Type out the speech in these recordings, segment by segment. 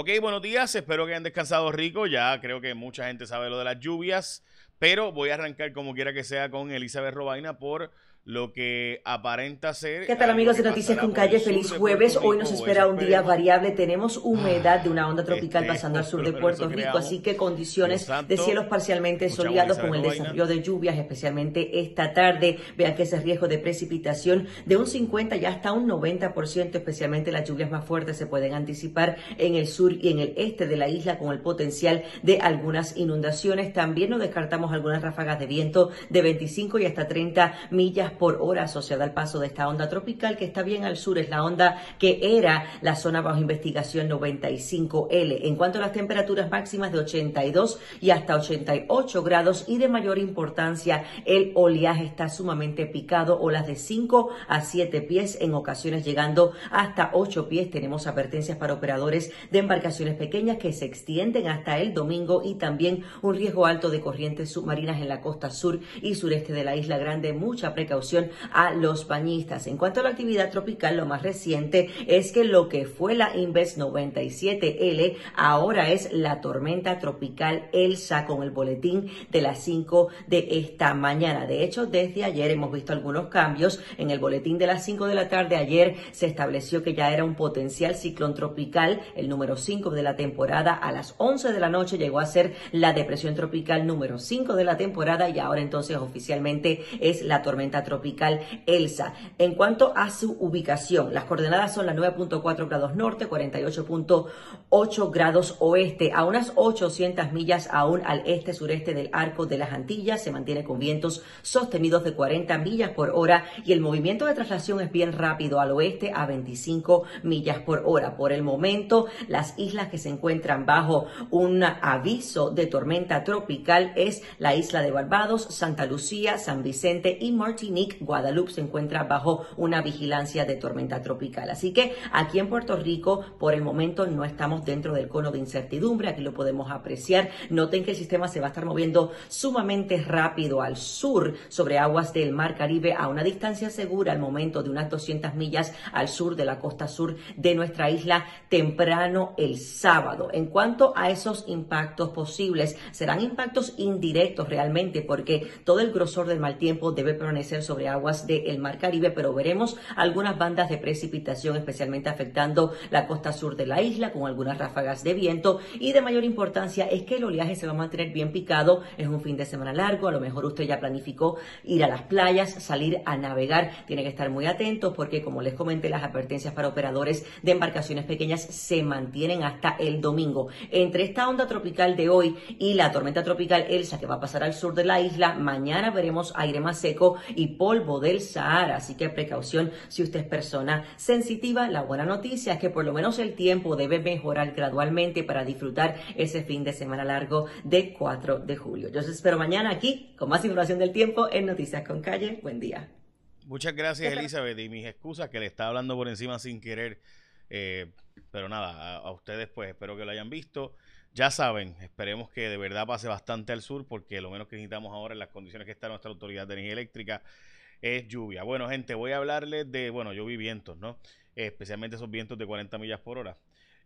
Ok, buenos días, espero que hayan descansado rico. Ya creo que mucha gente sabe lo de las lluvias, pero voy a arrancar como quiera que sea con Elizabeth Robaina por lo que aparenta ser. ¿Qué tal amigos de Noticias con Calle? Feliz jueves. Hoy nos espera un día variable. Tenemos humedad de una onda tropical este, pasando al sur de Puerto Rico, así que condiciones de cielos parcialmente soleados con el desarrollo de lluvias, especialmente esta tarde. Vean que ese riesgo de precipitación de un 50 y hasta un 90%, especialmente las lluvias más fuertes se pueden anticipar en el sur y en el este de la isla con el potencial de algunas inundaciones. También nos descartamos algunas ráfagas de viento de 25 y hasta 30 millas por hora asociada al paso de esta onda tropical que está bien al sur, es la onda que era la zona bajo investigación 95L. En cuanto a las temperaturas máximas de 82 y hasta 88 grados y de mayor importancia, el oleaje está sumamente picado, olas de 5 a 7 pies, en ocasiones llegando hasta 8 pies. Tenemos advertencias para operadores de embarcaciones pequeñas que se extienden hasta el domingo y también un riesgo alto de corrientes submarinas en la costa sur y sureste de la isla grande. Mucha precaución a los bañistas. En cuanto a la actividad tropical, lo más reciente es que lo que fue la Inves 97L ahora es la tormenta tropical Elsa con el boletín de las 5 de esta mañana. De hecho, desde ayer hemos visto algunos cambios. En el boletín de las 5 de la tarde ayer se estableció que ya era un potencial ciclón tropical, el número 5 de la temporada. A las 11 de la noche llegó a ser la depresión tropical número 5 de la temporada y ahora entonces oficialmente es la tormenta tropical tropical Elsa. En cuanto a su ubicación, las coordenadas son las 9.4 grados norte, 48.8 grados oeste, a unas 800 millas aún al este-sureste del arco de las Antillas. Se mantiene con vientos sostenidos de 40 millas por hora y el movimiento de traslación es bien rápido al oeste a 25 millas por hora. Por el momento, las islas que se encuentran bajo un aviso de tormenta tropical es la isla de Barbados, Santa Lucía, San Vicente y Martinique Guadalupe se encuentra bajo una vigilancia de tormenta tropical. Así que aquí en Puerto Rico, por el momento, no estamos dentro del cono de incertidumbre. Aquí lo podemos apreciar. Noten que el sistema se va a estar moviendo sumamente rápido al sur sobre aguas del Mar Caribe a una distancia segura al momento de unas 200 millas al sur de la costa sur de nuestra isla temprano el sábado. En cuanto a esos impactos posibles, serán impactos indirectos realmente porque todo el grosor del mal tiempo debe permanecer sobre aguas del Mar Caribe, pero veremos algunas bandas de precipitación, especialmente afectando la costa sur de la isla, con algunas ráfagas de viento. Y de mayor importancia es que el oleaje se va a mantener bien picado. Es un fin de semana largo, a lo mejor usted ya planificó ir a las playas, salir a navegar. Tiene que estar muy atento porque, como les comenté, las advertencias para operadores de embarcaciones pequeñas se mantienen hasta el domingo. Entre esta onda tropical de hoy y la tormenta tropical Elsa que va a pasar al sur de la isla, mañana veremos aire más seco y polvo del Sahara, así que precaución si usted es persona sensitiva. La buena noticia es que por lo menos el tiempo debe mejorar gradualmente para disfrutar ese fin de semana largo de 4 de julio. Yo os espero mañana aquí con más información del tiempo en Noticias con Calle. Buen día. Muchas gracias Elizabeth y mis excusas que le estaba hablando por encima sin querer. Eh, pero nada, a, ustedes pues espero que lo hayan visto. Ya saben, esperemos que de verdad pase bastante al sur porque lo menos que necesitamos ahora en las condiciones que está nuestra autoridad de energía eléctrica es lluvia. Bueno, gente, voy a hablarles de, bueno, yo vi vientos, ¿no? especialmente esos vientos de 40 millas por hora.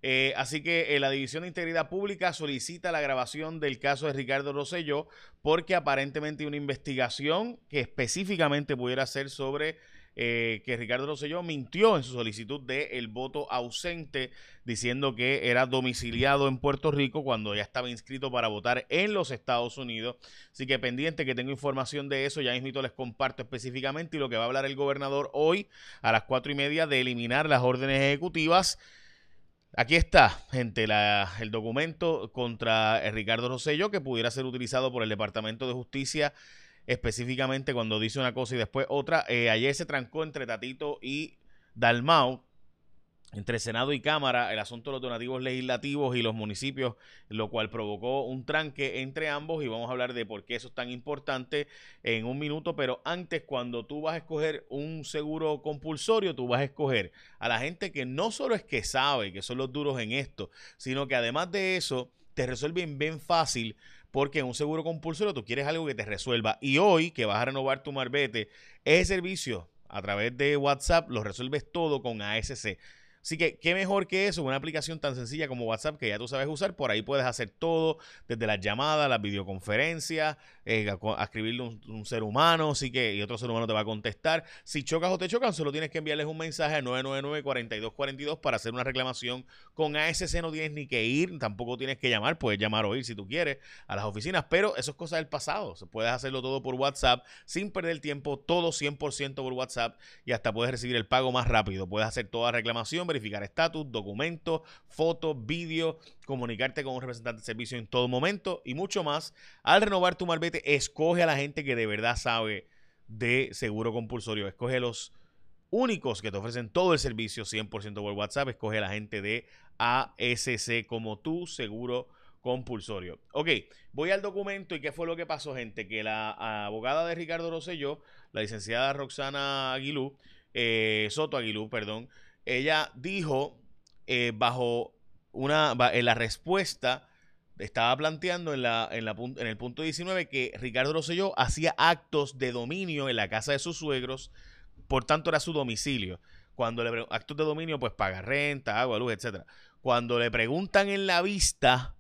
Eh, así que eh, la División de Integridad Pública solicita la grabación del caso de Ricardo Rosselló porque aparentemente hay una investigación que específicamente pudiera ser sobre eh, que Ricardo Rosselló mintió en su solicitud de el voto ausente, diciendo que era domiciliado en Puerto Rico cuando ya estaba inscrito para votar en los Estados Unidos. Así que pendiente que tengo información de eso, ya mismo les comparto específicamente y lo que va a hablar el gobernador hoy a las cuatro y media de eliminar las órdenes ejecutivas. Aquí está, gente, el documento contra Ricardo Rosselló que pudiera ser utilizado por el Departamento de Justicia específicamente cuando dice una cosa y después otra. Eh, ayer se trancó entre Tatito y Dalmau, entre Senado y Cámara, el asunto de los donativos legislativos y los municipios, lo cual provocó un tranque entre ambos y vamos a hablar de por qué eso es tan importante en un minuto, pero antes cuando tú vas a escoger un seguro compulsorio, tú vas a escoger a la gente que no solo es que sabe que son los duros en esto, sino que además de eso te resuelven bien fácil porque en un seguro compulsorio tú quieres algo que te resuelva. Y hoy que vas a renovar tu marbete, ese servicio a través de WhatsApp lo resuelves todo con ASC. Así que, ¿qué mejor que eso? Una aplicación tan sencilla como WhatsApp que ya tú sabes usar. Por ahí puedes hacer todo, desde las llamadas, las videoconferencias, eh, a, escribirle un, ser humano, así que, y otro ser humano te va a contestar. Si chocas o te chocan, solo tienes que enviarles un mensaje al 999-4242 para hacer una reclamación. Con ASC no tienes ni que ir, tampoco tienes que llamar, puedes llamar o ir si tú quieres a las oficinas, pero eso es cosa del pasado. Puedes hacerlo todo por WhatsApp sin perder tiempo, todo 100% por WhatsApp y hasta puedes recibir el pago más rápido. Puedes hacer toda reclamación, verificar estatus, documentos, fotos, vídeos, comunicarte con un representante de servicio en todo momento y mucho más. Al renovar tu marbete, escoge a la gente que de verdad sabe de seguro compulsorio. Escoge los únicos que te ofrecen todo el servicio 100% por WhatsApp. Escoge a la gente de ASC como tú, seguro compulsorio. Ok, voy al documento y qué fue lo que pasó, gente. Que la abogada de Ricardo Rosselló, la licenciada Roxana Aguilú, eh, Soto Aguilú, perdón, ella dijo eh, bajo una, en la respuesta, estaba planteando en, la, en, la, en el punto 19 que Ricardo Rosselló hacía actos de dominio en la casa de sus suegros, por tanto era su domicilio. Cuando le actos de dominio, pues paga renta, agua, luz, etcétera. Cuando le preguntan en la vista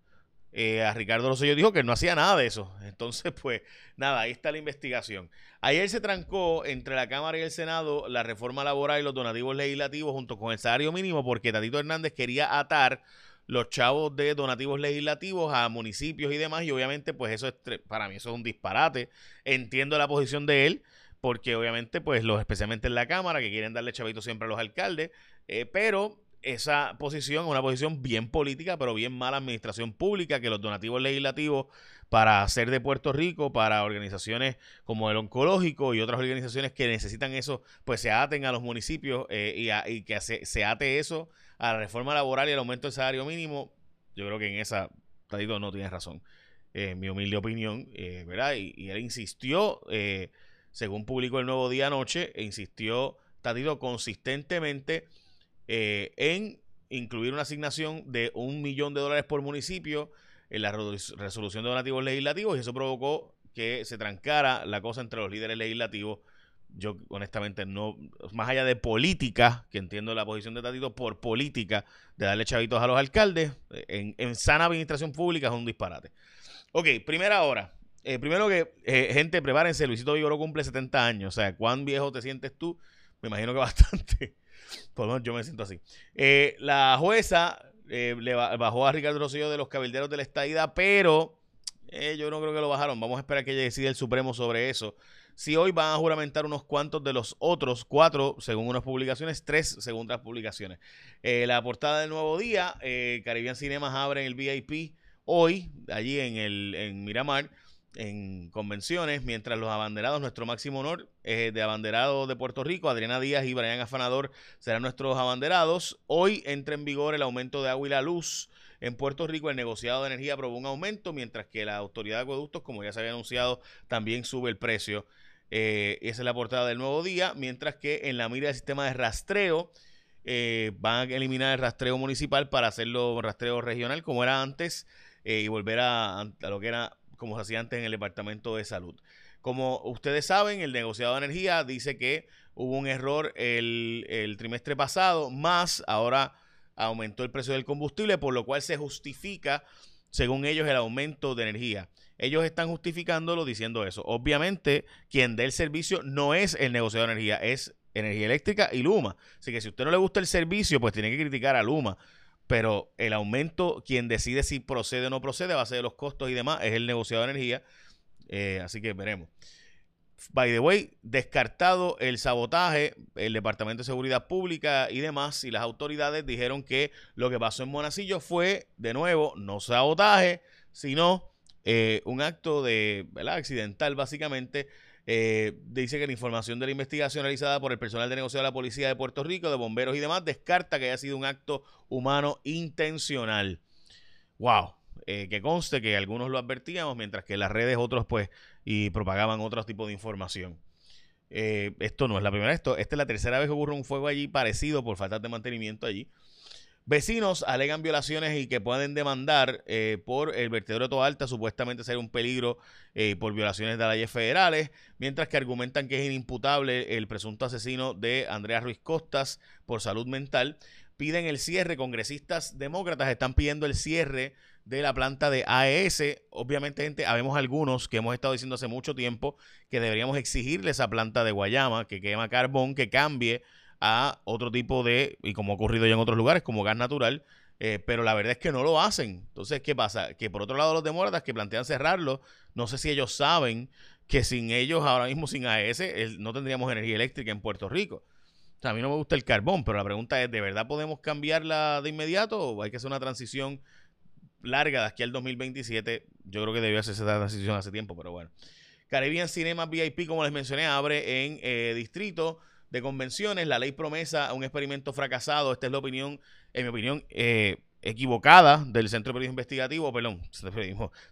eh, a Ricardo Rosselló dijo que no hacía nada de eso. Entonces, pues nada, ahí está la investigación. Ayer se trancó entre la Cámara y el Senado la reforma laboral y los donativos legislativos junto con el salario mínimo porque Tatito Hernández quería atar los chavos de donativos legislativos a municipios y demás y obviamente pues eso es para mí eso es un disparate. Entiendo la posición de él porque obviamente pues los especialmente en la Cámara que quieren darle chavito siempre a los alcaldes, eh, pero esa posición, una posición bien política, pero bien mala administración pública, que los donativos legislativos para hacer de Puerto Rico, para organizaciones como el Oncológico y otras organizaciones que necesitan eso, pues se aten a los municipios eh, y, que se, ate eso a la reforma laboral y al aumento del salario mínimo. Yo creo que en esa, Tatito no tiene razón, en mi humilde opinión, eh, ¿verdad? Y, él insistió, eh, según publicó el Nuevo Día anoche, e insistió Tatito consistentemente eh, en incluir una asignación de un millón de dólares por municipio en la resolución de donativos legislativos y eso provocó que se trancara la cosa entre los líderes legislativos. Yo honestamente no, más allá de política, que entiendo la posición de Tatito, por política de darle chavitos a los alcaldes, en, sana administración pública es un disparate. Ok, primera hora. Eh, primero que, eh, gente, prepárense, Luisito Vigoro cumple 70 años, o sea, ¿cuán viejo te sientes tú? Me imagino que bastante. Por lo menos yo me siento así. Eh, la jueza eh, le bajó a Ricardo Rosselló de los cabilderos de la estadía, pero eh, yo no creo que lo bajaron. Vamos a esperar que decida el Supremo sobre eso. Si hoy van a juramentar unos cuantos de los otros, cuatro según unas publicaciones, tres según otras publicaciones. la portada del nuevo día, Caribbean Cinemas abre el VIP hoy, allí en, el, Miramar en convenciones, mientras los abanderados, nuestro máximo honor eh, de abanderado de Puerto Rico, Adriana Díaz y Brian Afanador serán nuestros abanderados. Hoy entra en vigor el aumento de agua y la luz. En Puerto Rico el negociado de energía aprobó un aumento, mientras que la autoridad de acueductos, como ya se había anunciado, también sube el precio. Eh, esa es la portada del nuevo día, mientras que en la mira del sistema de rastreo eh, van a eliminar el rastreo municipal para hacerlo rastreo regional como era antes y volver a lo que era como se hacía antes en el Departamento de Salud. Como ustedes saben, el negociado de energía dice que hubo un error el, trimestre pasado, más ahora aumentó el precio del combustible, por lo cual se justifica, según ellos, el aumento de energía. Ellos están justificándolo diciendo eso. Obviamente, quien dé el servicio no es el negociado de energía, es Energía Eléctrica y Luma. Así que si a usted no le gusta el servicio, pues tiene que criticar a Luma pero el aumento, quien decide si procede o no procede, a ser los costos y demás, es el negociado de energía. Eh, así que veremos. By the way, descartado el sabotaje, el Departamento de Seguridad Pública y demás, y las autoridades dijeron que lo que pasó en Monacillo fue, de nuevo, no sabotaje, sino eh, un acto de. Accidental, básicamente, eh, dice que la información de la investigación realizada por el personal de negocio de la Policía de Puerto Rico, de bomberos y demás, descarta que haya sido un acto humano intencional. ¡Wow! Eh, que conste que algunos lo advertíamos, mientras que las redes otros pues y propagaban otro tipo de información. Eh, esto no es la primera, esto, esta es la tercera vez que ocurre un fuego allí parecido por falta de mantenimiento allí. Vecinos alegan violaciones y que pueden demandar eh, por el vertedero de Toalta, Alta, supuestamente ser un peligro eh, por violaciones de leyes federales, mientras que argumentan que es inimputable el presunto asesino de Andrea Ruiz Costas por salud mental piden el cierre, congresistas demócratas están pidiendo el cierre de la planta de AES. Obviamente, gente, habemos algunos que hemos estado diciendo hace mucho tiempo que deberíamos exigirle esa planta de Guayama que quema carbón, que cambie a otro tipo de, y como ha ocurrido ya en otros lugares, como gas natural, eh, pero la verdad es que no lo hacen. Entonces, ¿qué pasa? Que por otro lado los demócratas que plantean cerrarlo, no sé si ellos saben que sin ellos, ahora mismo sin AES, no tendríamos energía eléctrica en Puerto Rico. A mí no me gusta el carbón, pero la pregunta es, ¿de verdad podemos cambiarla de inmediato o hay que hacer una transición larga de aquí al 2027. Yo creo que debió hacerse esa transición hace tiempo, pero bueno. Caribbean Cinema VIP, como les mencioné, abre en eh, distrito de convenciones. La ley promesa un experimento fracasado. Esta es la opinión, en mi opinión, eh, equivocada del Centro de Periodismo Investigativo, perdón,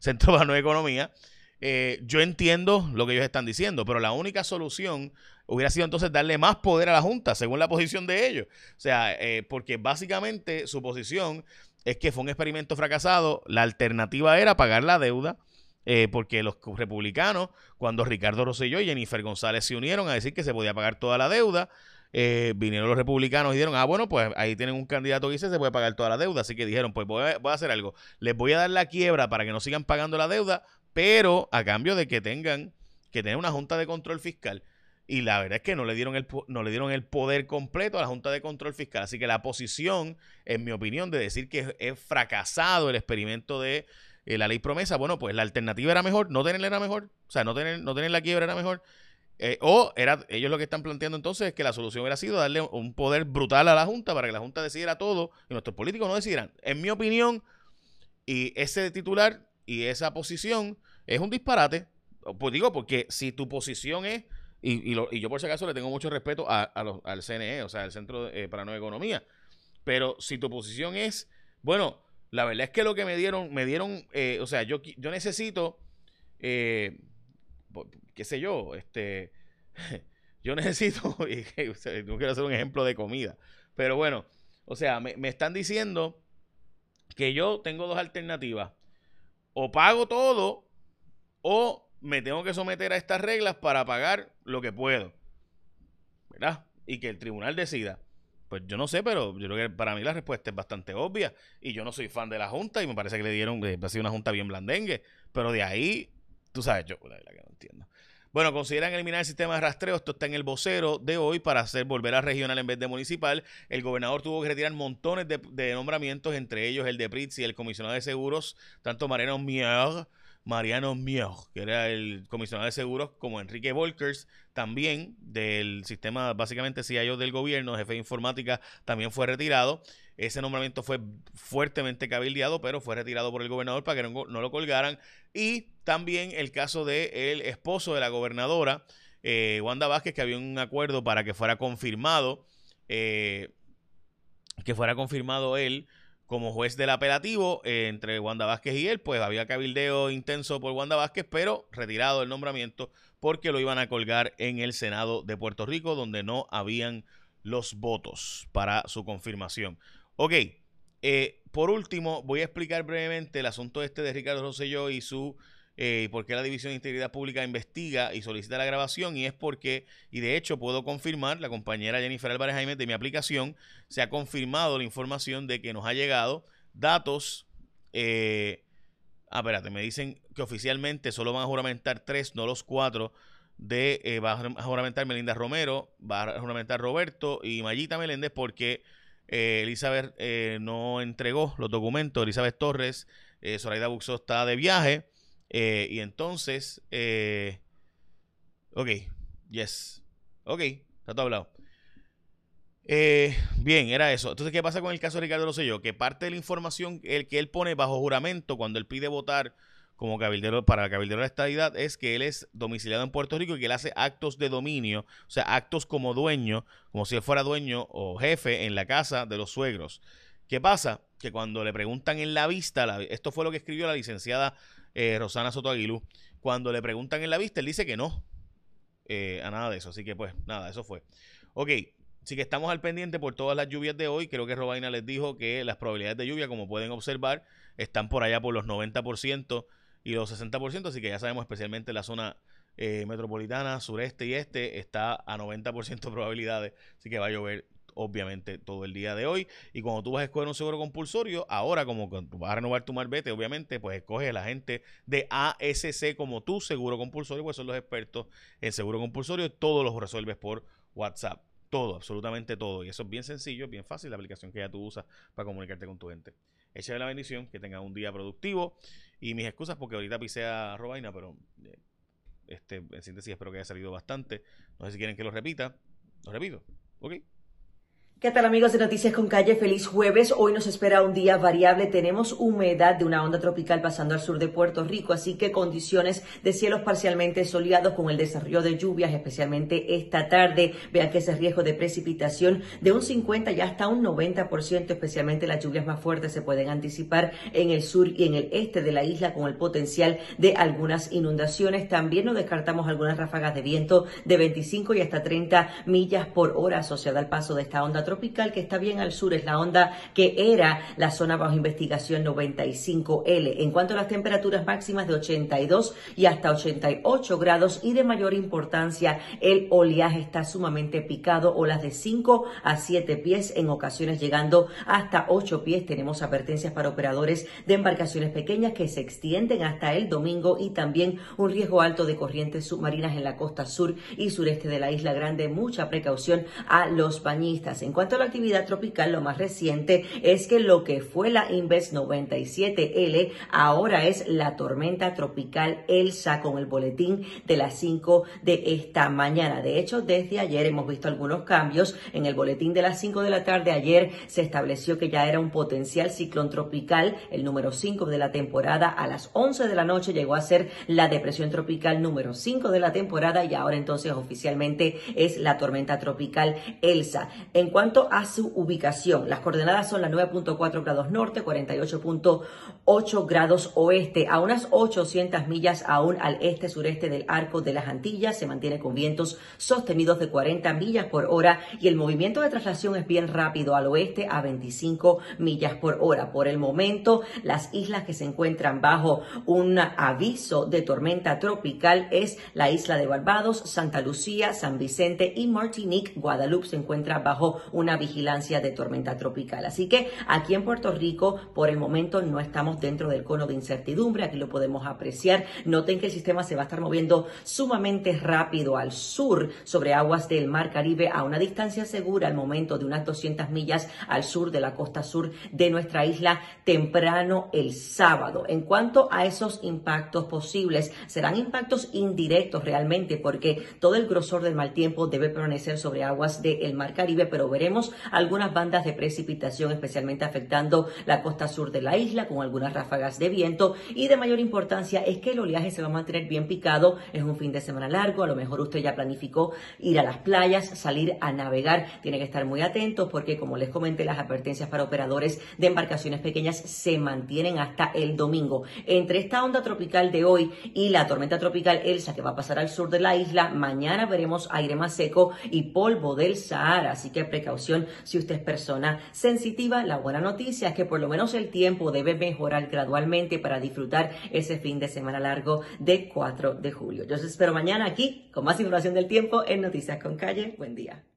Centro de, Economía. Eh, yo entiendo lo que ellos están diciendo, pero la única solución hubiera sido entonces darle más poder a la Junta, según la posición de ellos. O sea, porque básicamente su posición es que fue un experimento fracasado. La alternativa era pagar la deuda. Eh, porque los republicanos, cuando Ricardo Rosselló y Jennifer González se unieron a decir que se podía pagar toda la deuda, eh, vinieron los republicanos y dijeron, ah, bueno, pues ahí tienen un candidato que dice se puede pagar toda la deuda. Así que dijeron, pues voy a, hacer algo. Les voy a dar la quiebra para que no sigan pagando la deuda, pero a cambio de que tengan que tener una junta de control fiscal y la verdad es que no le dieron el, no le dieron el poder completo a la Junta de Control Fiscal. Así que la posición, en mi opinión, de decir que es, fracasado el experimento de eh, la ley promesa, bueno, pues la alternativa era mejor, no tenerla era mejor, o sea, no tener, no tener la quiebra era mejor. Eh, o era, ellos lo que están planteando entonces es que la solución hubiera sido darle un poder brutal a la Junta para que la Junta decidiera todo y nuestros políticos no decidieran. En mi opinión, y ese titular y esa posición es un disparate. Pues digo, porque si tu posición es y, y, yo por si acaso le tengo mucho respeto a, al CNE, o sea, el Centro eh, para Nueva Economía. Pero si tu posición es, bueno, la verdad es que lo que me dieron, me dieron, eh, o sea, yo, yo necesito, eh, qué sé yo, este, yo necesito, y, no quiero hacer un ejemplo de comida, pero bueno, o sea, me, me están diciendo que yo tengo dos alternativas, o pago todo, o me tengo que someter a estas reglas para pagar lo que puedo. ¿Verdad? Y que el tribunal decida. Pues yo no sé, pero yo creo que para mí la respuesta es bastante obvia. Y yo no soy fan de la Junta y me parece que le dieron, eh, ha sido una Junta bien blandengue. Pero de ahí, tú sabes, yo la verdad que no entiendo. Bueno, consideran eliminar el sistema de rastreo. Esto está en el vocero de hoy para hacer volver a regional en vez de municipal. El gobernador tuvo que retirar montones de, nombramientos, entre ellos el de Pritz y el comisionado de seguros, tanto Mariano Mier Mariano Mier, que era el comisionado de seguros, como Enrique Volkers, también del sistema, básicamente CIO del gobierno, jefe de informática, también fue retirado. Ese nombramiento fue fuertemente cabildeado, pero fue retirado por el gobernador para que no, lo colgaran. Y también el caso del el esposo de la gobernadora, eh, Wanda Vázquez, que había un acuerdo para que fuera confirmado, eh, que fuera confirmado él como juez del apelativo eh, entre Wanda Vázquez y él, pues había cabildeo intenso por Wanda Vázquez, pero retirado el nombramiento porque lo iban a colgar en el Senado de Puerto Rico, donde no habían los votos para su confirmación. Ok, eh, por último, voy a explicar brevemente el asunto este de Ricardo Rosselló y su eh, por qué la División de Integridad Pública investiga y solicita la grabación y es porque, y de hecho puedo confirmar, la compañera Jennifer Álvarez Jaime de mi aplicación, se ha confirmado la información de que nos ha llegado datos, eh, ah, espérate, me dicen que oficialmente solo van a juramentar tres, no los cuatro, de, eh, va a juramentar Melinda Romero, va a juramentar Roberto y Mayita Meléndez porque eh, Elizabeth no entregó los documentos, Elizabeth Torres, Zoraida Buxo está de viaje, eh, y entonces, eh, ok, yes, ok, está todo hablado. Eh, bien, era eso. Entonces, ¿qué pasa con el caso de Ricardo Rosselló? Que parte de la información el que él pone bajo juramento cuando él pide votar como cabildero para el cabildero de la estadidad es que él es domiciliado en Puerto Rico y que él hace actos de dominio, o sea, actos como dueño, como si él fuera dueño o jefe en la casa de los suegros. ¿Qué pasa? Que cuando le preguntan en la vista, esto fue lo que escribió la licenciada eh, Rosana Soto Aguilú. Cuando le preguntan en la vista, él dice que no eh, a nada de eso. Así que, pues, nada, eso fue. Ok, así que estamos al pendiente por todas las lluvias de hoy. Creo que Robaina les dijo que las probabilidades de lluvia, como pueden observar, están por allá por los 90% y los 60%. Así que ya sabemos, especialmente la zona eh, metropolitana, sureste y este, está a 90% probabilidades. Así que va a llover obviamente todo el día de hoy. Y cuando tú vas a escoger un seguro compulsorio, ahora como vas a renovar tu marbete, obviamente, pues escoge la gente de ASC como tu seguro compulsorio, pues son los expertos en seguro compulsorio. Todos los resuelves por WhatsApp. Todo, absolutamente todo. Y eso es bien sencillo, bien fácil, la aplicación que ya tú usas para comunicarte con tu gente. Échale la bendición, que tenga un día productivo. Y mis excusas porque ahorita pisé a Robaina, pero eh, este, en síntesis espero que haya salido bastante. No sé si quieren que lo repita. Lo repito. Ok. ¿Qué tal amigos de Noticias con Calle? Feliz jueves. Hoy nos espera un día variable. Tenemos humedad de una onda tropical pasando al sur de Puerto Rico, así que condiciones de cielos parcialmente soleados con el desarrollo de lluvias, especialmente esta tarde. Vean que ese riesgo de precipitación de un 50 ya hasta un 90%, especialmente las lluvias más fuertes se pueden anticipar en el sur y en el este de la isla con el potencial de algunas inundaciones. También nos descartamos algunas ráfagas de viento de 25 y hasta 30 millas por hora asociada al paso de esta onda tropical tropical que está bien al sur, es la onda que era la zona bajo investigación 95L. En cuanto a las temperaturas máximas de 82 y hasta 88 grados y de mayor importancia, el oleaje está sumamente picado, olas de 5 a 7 pies, en ocasiones llegando hasta 8 pies. Tenemos advertencias para operadores de embarcaciones pequeñas que se extienden hasta el domingo y también un riesgo alto de corrientes submarinas en la costa sur y sureste de la isla grande. Mucha precaución a los bañistas. En cuanto a la actividad tropical, lo más reciente es que lo que fue la Inves 97L ahora es la tormenta tropical Elsa con el boletín de las 5 de esta mañana. De hecho, desde ayer hemos visto algunos cambios. En el boletín de las 5 de la tarde ayer se estableció que ya era un potencial ciclón tropical, el número 5 de la temporada. A las 11 de la noche llegó a ser la depresión tropical número 5 de la temporada y ahora entonces oficialmente es la tormenta tropical Elsa. En cuanto a su ubicación, las coordenadas son las 9.4 grados norte, 48.8 grados oeste, a unas 800 millas aún al este-sureste del arco de las Antillas. Se mantiene con vientos sostenidos de 40 millas por hora y el movimiento de traslación es bien rápido al oeste a 25 millas por hora. Por el momento, las islas que se encuentran bajo un aviso de tormenta tropical es la isla de Barbados, Santa Lucía, San Vicente y Martinique. Guadalupe se encuentra bajo un una vigilancia de tormenta tropical. Así que aquí en Puerto Rico, por el momento, no estamos dentro del cono de incertidumbre. Aquí lo podemos apreciar. Noten que el sistema se va a estar moviendo sumamente rápido al sur sobre aguas del Mar Caribe a una distancia segura al momento de unas 200 millas al sur de la costa sur de nuestra isla temprano el sábado. En cuanto a esos impactos posibles, serán impactos indirectos realmente porque todo el grosor del mal tiempo debe permanecer sobre aguas del Mar Caribe, pero veremos algunas bandas de precipitación, especialmente afectando la costa sur de la isla, con algunas ráfagas de viento. Y de mayor importancia es que el oleaje se va a mantener bien picado. Es un fin de semana largo. A lo mejor usted ya planificó ir a las playas, salir a navegar. Tiene que estar muy atento porque, como les comenté, las advertencias para operadores de embarcaciones pequeñas se mantienen hasta el domingo. Entre esta onda tropical de hoy y la tormenta tropical Elsa que va a pasar al sur de la isla, mañana veremos aire más seco y polvo del Sahara. Así que precaución si usted es persona sensitiva. La buena noticia es que por lo menos el tiempo debe mejorar gradualmente para disfrutar ese fin de semana largo de 4 de julio. Yo os espero mañana aquí con más información del tiempo en Noticias con Calle. Buen día.